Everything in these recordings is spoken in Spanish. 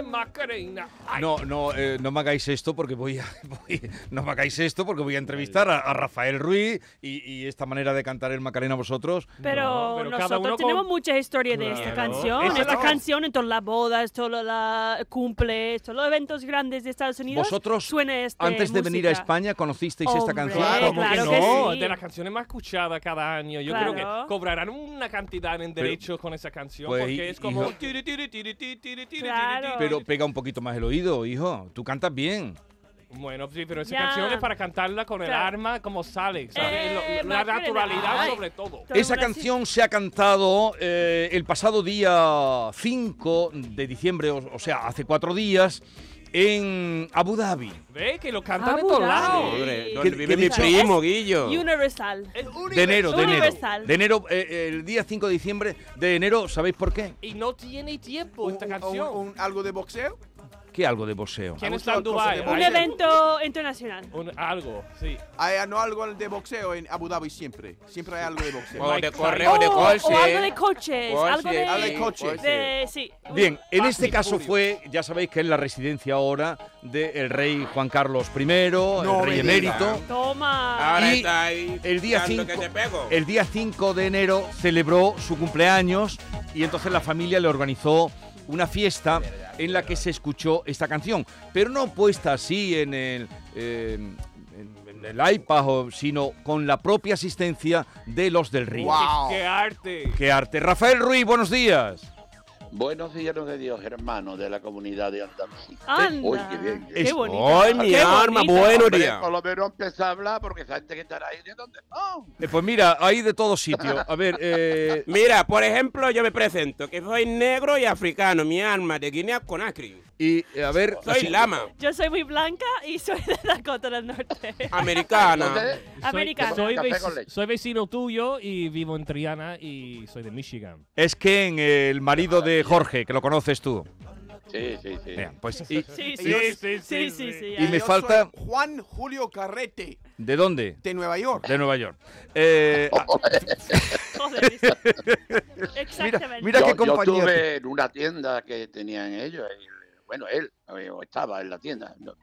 ¡Eh, Macarena! Ay, No, no, eh, no me hagáis esto porque voy a, voy- no me hagáis esto porque voy a entrevistar a, a Rafael Ruiz y, y esta manera de cantar el Macarena a vosotros. Pero, No, pero nosotros con- tenemos mucha historia de esta Claro. canción. Esa Esta no. canción en todas las bodas, todos los cumples, todos los eventos grandes de Estados Unidos. Vosotros, suena esta antes de venir a. España, conocisteis esta Hombre, canción. Claro, ¿cómo que claro no, que sí. de las canciones más escuchadas cada año. Yo Claro. creo que cobrarán una cantidad en derechos con esa canción pues, porque y- es como. tiri, tiri, tiri, Pero pega un poquito más el oído, hijo. Tú cantas bien. Bueno, sí, pero esa Ya. canción es para cantarla con el Claro. arma como sale, ¿sabes? Eh, Lo- la naturalidad Ay. sobre todo. Esa canción se ha cantado eh, el pasado día 5 de diciembre, o, o sea, hace cuatro días, en Abu Dhabi. Ve que lo cantan de todos lados. Hombre, ¿Qué- donde qué vive he mi primo, Guillo. Universal. Es De enero, de enero. Universal. De enero, eh, el día 5 de diciembre de enero, ¿sabéis por qué? Y no tiene tiempo Un- esta canción. un- un- ¿Algo de boxeo? ¿Qué algo de boxeo? ¿Quién ¿Ha está en Dubái? Un evento internacional. un- algo, sí. Hay no, algo de boxeo en Abu Dhabi siempre. Siempre hay algo de boxeo. O de correo, de Oh, coche. o algo de coches. Coche, algo de, algo de coches. de- sí. Bien, en Fast este caso fue, ya sabéis que es la residencia ahora del rey Juan Carlos I, No el rey emérito. Toma. Ahora Y está ahí. el día dando 5 que te pego. el día 5 de enero celebró su cumpleaños y entonces la familia le organizó una fiesta en la que se escuchó esta canción, pero no puesta así en el eh, en- en el iPad, sino con la propia asistencia de los del río. Wow. ¡Qué arte! ¡Qué arte! Rafael Ruiz, buenos días. Buenos días de Dios, hermanos de la comunidad de Andalucía. Anda. Uy, qué bien. Qué bonito. ¡Ay, mi Qué arma! Buenos días. por lo menos empecé a hablar porque esa gente que estará ahí, ¿de dónde son? Eh, pues mira, hay de todos sitios. A ver, eh, Mira, por ejemplo, yo me presento, que soy negro y africano, mi alma de Guinea Conakry. y eh, a ver, Soy así- lama, Yo soy muy blanca y soy de Dakota del Norte. americana. ¿Dónde? Americana. Soy, vec- vecino tuyo y vivo en Triana y soy de Michigan. es que en el marido de Jorge, que lo conoces tú. Sí, sí, sí. Mira, pues, y- Sí, sí, Sí, sí, sí, sí, sí. sí, Y me Yo falta- soy Juan Julio Carrete, ¿De dónde? de Nueva York. De Nueva York. Eh, ah, Joder, dice. mira, Exactamente. mira yo, qué yo compañía. estuve en una tienda que tenían ellos, y, bueno, él, eh, o estaba en la tienda, ¿no?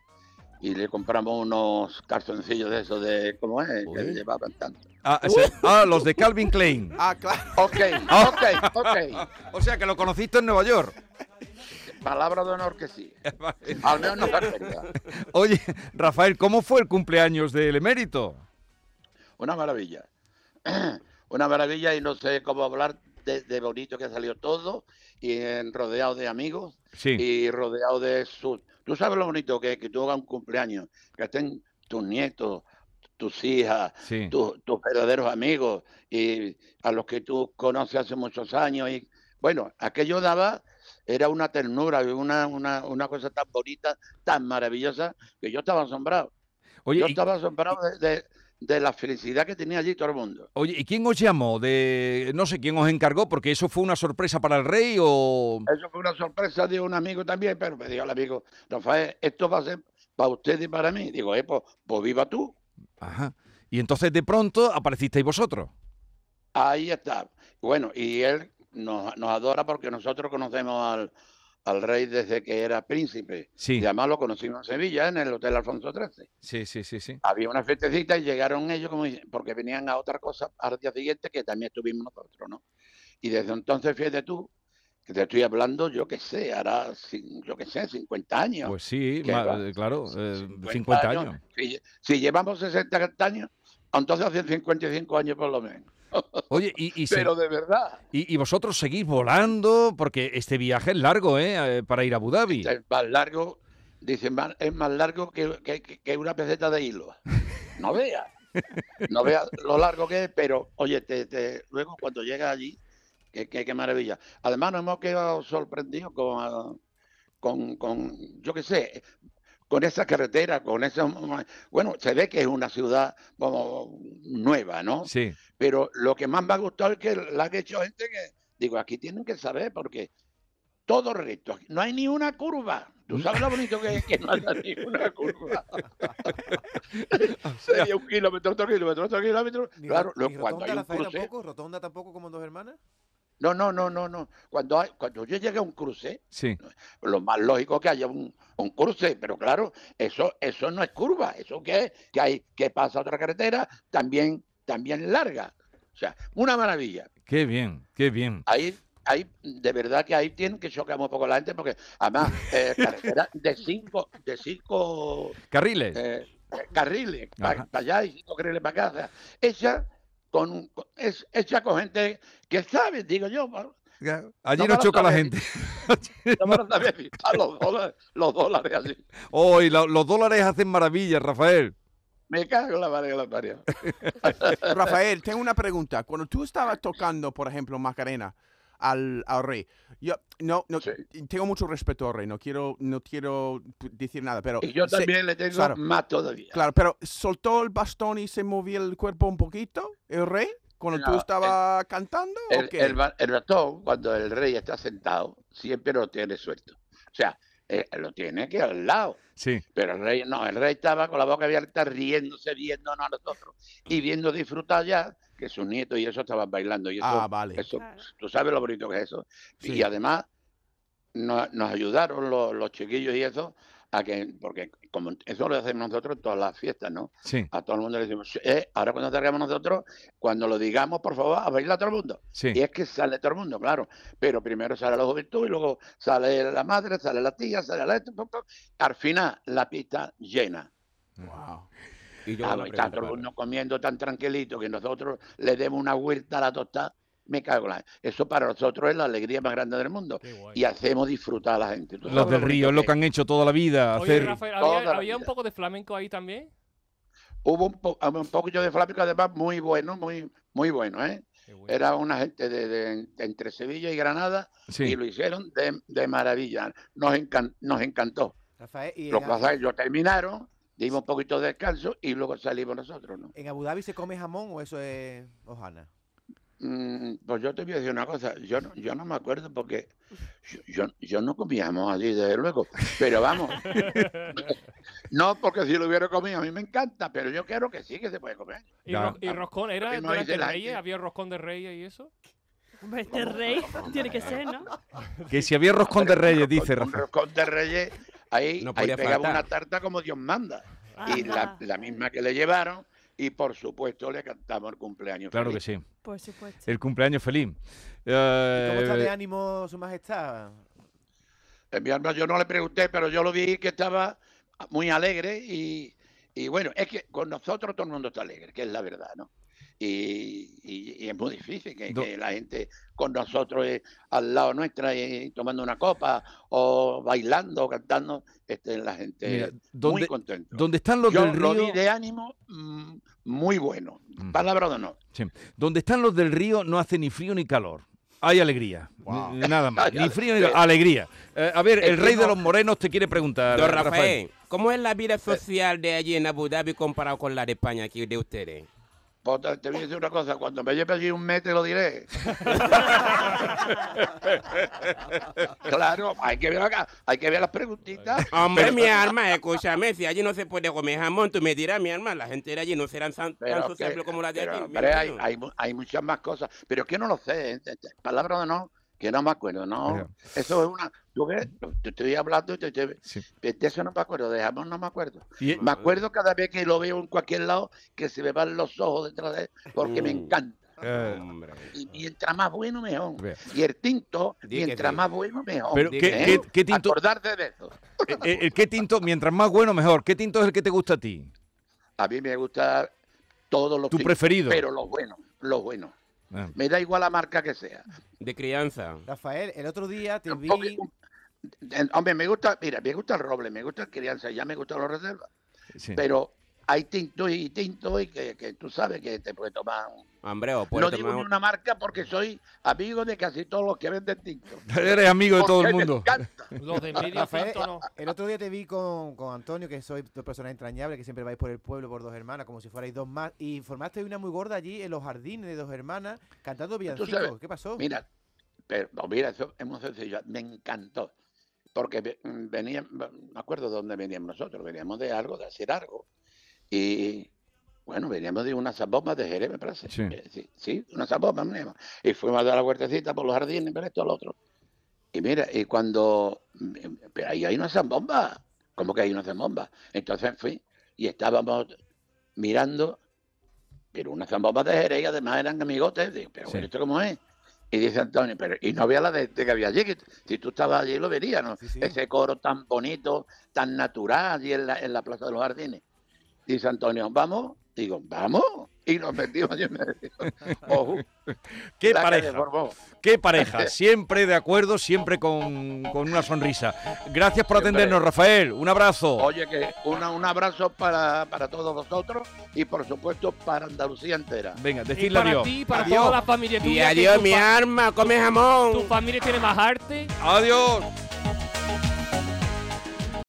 Y le compramos unos calzoncillos de esos de, ¿cómo es? Que Uy. llevaban tanto. Ah, ese- ah, los de Calvin Klein. Ah, claro. Ok, ok, ok. O sea, que lo conociste en Nueva York. Palabra de honor que sí. Al menos no cartería. Oye, Rafael, ¿cómo fue el cumpleaños del emérito? Una maravilla. Una maravilla y no sé cómo hablar de, de bonito que salió todo y en- rodeado de amigos Sí. y rodeado de sus... Tú sabes lo bonito que es que tú hagas un cumpleaños, que estén tus nietos, tus hijas, Sí. tus, tus verdaderos amigos y a los que tú conoces hace muchos años. Y bueno, aquello daba, era una ternura, una, una, una cosa tan bonita, tan maravillosa, que yo estaba asombrado. Oye, yo y, estaba asombrado de, de- de la felicidad que tenía allí todo el mundo. oye, ¿y quién os llamó? De, no sé quién os encargó, porque eso fue una sorpresa para el rey o. Eso fue una sorpresa de un amigo también, pero me dijo el amigo, Rafael, esto va a ser para usted y para mí. Digo, eh, pues, pues viva tú. Ajá. Y entonces de pronto aparecisteis vosotros. Ahí está. Bueno, y él nos, nos adora porque nosotros conocemos al, al rey desde que era príncipe. Sí. Y además lo conocimos en Sevilla, en el Hotel Alfonso XIII. Sí, sí, sí, sí. Había una fiestecita y llegaron ellos como porque venían a otra cosa al día siguiente que también estuvimos nosotros, ¿no? Y desde entonces, fíjate tú, que te estoy hablando, yo qué sé, hará, yo qué sé, 50 años. Pues sí, eh, claro, eh, 50 años. Si, si llevamos 60 años, entonces hacen 55 años por lo menos. Oye, y, y, se- Pero de verdad, y- y vosotros seguís volando, porque este viaje es largo, ¿eh? Eh, Para ir a Abu Dhabi. es más largo, dicen, más- es más largo que, que- que- que una peseta de hilo. No veas, no veas lo largo que es, pero oye, te, te- luego cuando llegas allí, qué, qué- qué maravilla. Además nos hemos quedado sorprendidos con, con, con yo qué sé, con esa carretera, con esa... Bueno, se ve que es una ciudad como nueva, ¿no? Sí. Pero lo que más me ha gustado es que la ha hecho gente que, digo, aquí tienen que saber porque todo recto, no hay ni una curva. ¿Tú sabes lo bonito que es que no haya ni una curva? Sería un kilómetro, otro kilómetro, otro kilómetro. Ni Claro, ni cuando rotonda, hay un cruce... tampoco, rotonda tampoco como en dos hermanas. No, no, no, no, no. Cuando, hay, cuando yo llegué a un cruce, Sí. lo más lógico es que haya un, un cruce, pero claro, eso, eso no es curva, eso que es, que hay, que pasa otra carretera también, también larga. O sea, una maravilla. Qué bien, qué bien. Ahí, ahí, de verdad que ahí tienen que chocar un poco la gente, porque además, eh, carretera de cinco, de cinco Carriles. eh, eh, carriles para allá y cinco carriles para acá. o sea, hecha con, un- con- es hecha con gente que sabe, digo yo. ¿no? Allí no choca la gente. No los dólares, así. Hoy los dólares hacen maravillas, Rafael. Me cago en la madre la parió. Rafael, tengo una pregunta. Cuando tú estabas tocando, por ejemplo, Macarena al, al rey, yo no, no Sí. tengo mucho respeto al rey, no quiero, no quiero decir nada, pero Y yo se- también le tengo claro. más todavía. claro, pero soltó el bastón y se movía el cuerpo un poquito, el rey, cuando tú estabas cantando, ¿o El, qué? el, el ratón, cuando el rey está sentado, siempre lo tiene suelto. O sea, eh, lo tiene aquí al lado. Sí. Pero el rey no, el rey estaba con la boca abierta, riéndose, viéndonos a nosotros y viendo disfrutar ya que sus nietos y eso estaban bailando. Y eso, ah, vale. eso Claro. tú sabes lo bonito que es eso. Sí. Y además no- nos ayudaron los, los chiquillos y eso, a que, porque como eso lo hacemos nosotros en todas las fiestas, ¿no? Sí, A todo el mundo le decimos, eh, ahora cuando salgamos nosotros, cuando lo digamos, por favor, a bailar todo el mundo. sí. Y es que sale todo el mundo, claro. Pero primero sale la juventud y luego sale la madre, sale la tía, sale la. Al final, la pista llena. Wow. Y yo Ah, una no, y está pregunta, todo el claro. mundo comiendo tan tranquilito que nosotros le demos una vuelta a la tostada. Me cago en la... Eso para nosotros es la alegría más grande del mundo. Y hacemos disfrutar a la gente. ¿Tú Los del lo río es lo que han hecho toda la vida. Oye, Hacer... Rafael, ¿había, un poco de flamenco ahí también? Hubo un, po- un poquito de flamenco, además, muy bueno, muy, muy bueno, ¿eh? Bueno. Era una gente de, de- de entre Sevilla y Granada y lo hicieron de, de maravilla. Nos, encan- nos encantó. Rafael, y Los en, que pasa es que ellos terminaron, dimos un poquito de descanso y luego salimos nosotros, ¿no? en Abu Dhabi se come jamón o eso es hojana. Mm, pues yo te voy a decir una cosa, yo no, yo no me acuerdo porque yo, yo, yo no comíamos allí, desde luego, pero vamos, no porque si lo hubiera comido a mí me encanta, pero yo quiero que sí que se puede comer. ¿Y, Ya. ro- y roscón era no la Reyes? ¿Había roscón de Reyes y eso? Este rey tiene que ser, ¿no? Que si había roscón de reyes, dice Rafael. roscón de reyes, ahí, No ahí pegaba faltar. una tarta como Dios manda. Y la, misma que le llevaron, y por supuesto le cantamos el cumpleaños. Claro que feliz. sí. Por supuesto. El cumpleaños feliz. ¿Y ¿Cómo está de Eh, ánimo su majestad? Eh, Mi alma, yo no le pregunté, pero yo lo vi que estaba muy alegre y, y bueno, es que con nosotros todo el mundo está alegre, que es la verdad, ¿no? Y, y- y es muy difícil que, la gente con nosotros eh, al lado nuestra y tomando una copa o bailando o cantando, esté la gente Mira, muy contenta. donde están los Yo del lo río, de ánimo mm, muy bueno, Mm. palabra de honor. donde están los del río no hace ni frío ni calor. Hay alegría. Wow. Nada más. Ni frío ni eh, calor. Alegría. Eh, a ver, el rey de los morenos te quiere preguntar. Don Rafael. Rafael, ¿cómo es la vida social de allí en Abu Dhabi comparado con la de España aquí de ustedes? Pues te- te voy a decir una cosa, cuando me lleve allí un mes te lo diré. claro, hay que ver acá, hay que ver las preguntitas. Hombre, mi alma, escúchame, si allí no se puede comer jamón, tú me dirás, mi alma, la gente de allí no serán tan, tan como la de pero, aquí. hombre, hay, hay, hay muchas más cosas, pero es que no lo sé, ¿eh? palabra de no, que no me acuerdo, no. Ajá. Eso es una, tú ves, te estoy hablando y te, te- Sí. de eso no me acuerdo, de jamón no me acuerdo. Y- Me acuerdo cada vez que lo veo en cualquier lado que se me van los ojos detrás de él porque me Mm. encanta. eh, Hombre. Y mientras más bueno, mejor. Y el tinto, que mientras más bueno, mejor. pero, ¿qué- ¿qué, ¿eh? qué- qué tinto, Acordarte de eso. eh, eh, eh, qué tinto, mientras más bueno, mejor? ¿Qué tinto es el que te gusta a ti? A mí me gusta todos los ¿Tu tintos, preferido? pero los buenos, los buenos. Ah. Me da igual la marca que sea. De crianza. Rafael, el otro día te vi. en- hombre, me gusta, mira, me gusta el roble, me gusta el crianza, ya me gustan los reservas, Sí. pero hay tintos y tintos y que, que tú sabes que te puedes tomar. Hombre, o No puedes digo ni una marca porque soy amigo de casi todos los que venden tintos. Eres amigo de todo el mundo. encanta. Los de medio tinto no. el otro día te vi con, con Antonio, que sois dos personas entrañables, que siempre vais por el pueblo por dos hermanas, como si fuerais dos más, y formaste una muy gorda allí en los jardines de dos hermanas, cantando sabes, villancicos. ¿Qué pasó? Mira, pero no, mira, eso es muy sencillo. Me encantó. Porque mm, venían, me acuerdo de dónde veníamos nosotros, veníamos de algo, de hacer algo. Y bueno, veníamos de unas bombas de Jerez, me parece. Sí. Sí, sí, unas bombas veníamos. Y fuimos a dar la huertecita por los jardines, ver esto, lo otro. Y mira, y cuando. Pero ahí hay una zambomba. ¿Cómo que hay una zambomba? Entonces fui y estábamos mirando, pero una zambomba de Jerez y además eran amigotes. Digo, pero Sí. ¿esto cómo es? Y dice Antonio, pero y no había la de, de que había allí, que si tú estabas allí lo verías, ¿no? Sí, sí. Ese coro tan bonito, tan natural allí en la, en la Plaza de los Jardines. Dice Antonio, ¿vamos? Digo, ¿vamos? Y nos metimos allí en medio. Ojo, Qué pareja. Qué pareja. Siempre de acuerdo, siempre con, con una sonrisa. Gracias por Siempre. atendernos, Rafael. Un abrazo. Oye, que una, un abrazo para, para todos vosotros y por supuesto para Andalucía entera. Venga, decirle para adiós. ti, para Adiós. toda la familia Y adiós, mi fa- arma, come jamón. Tu familia tiene más arte. Adiós.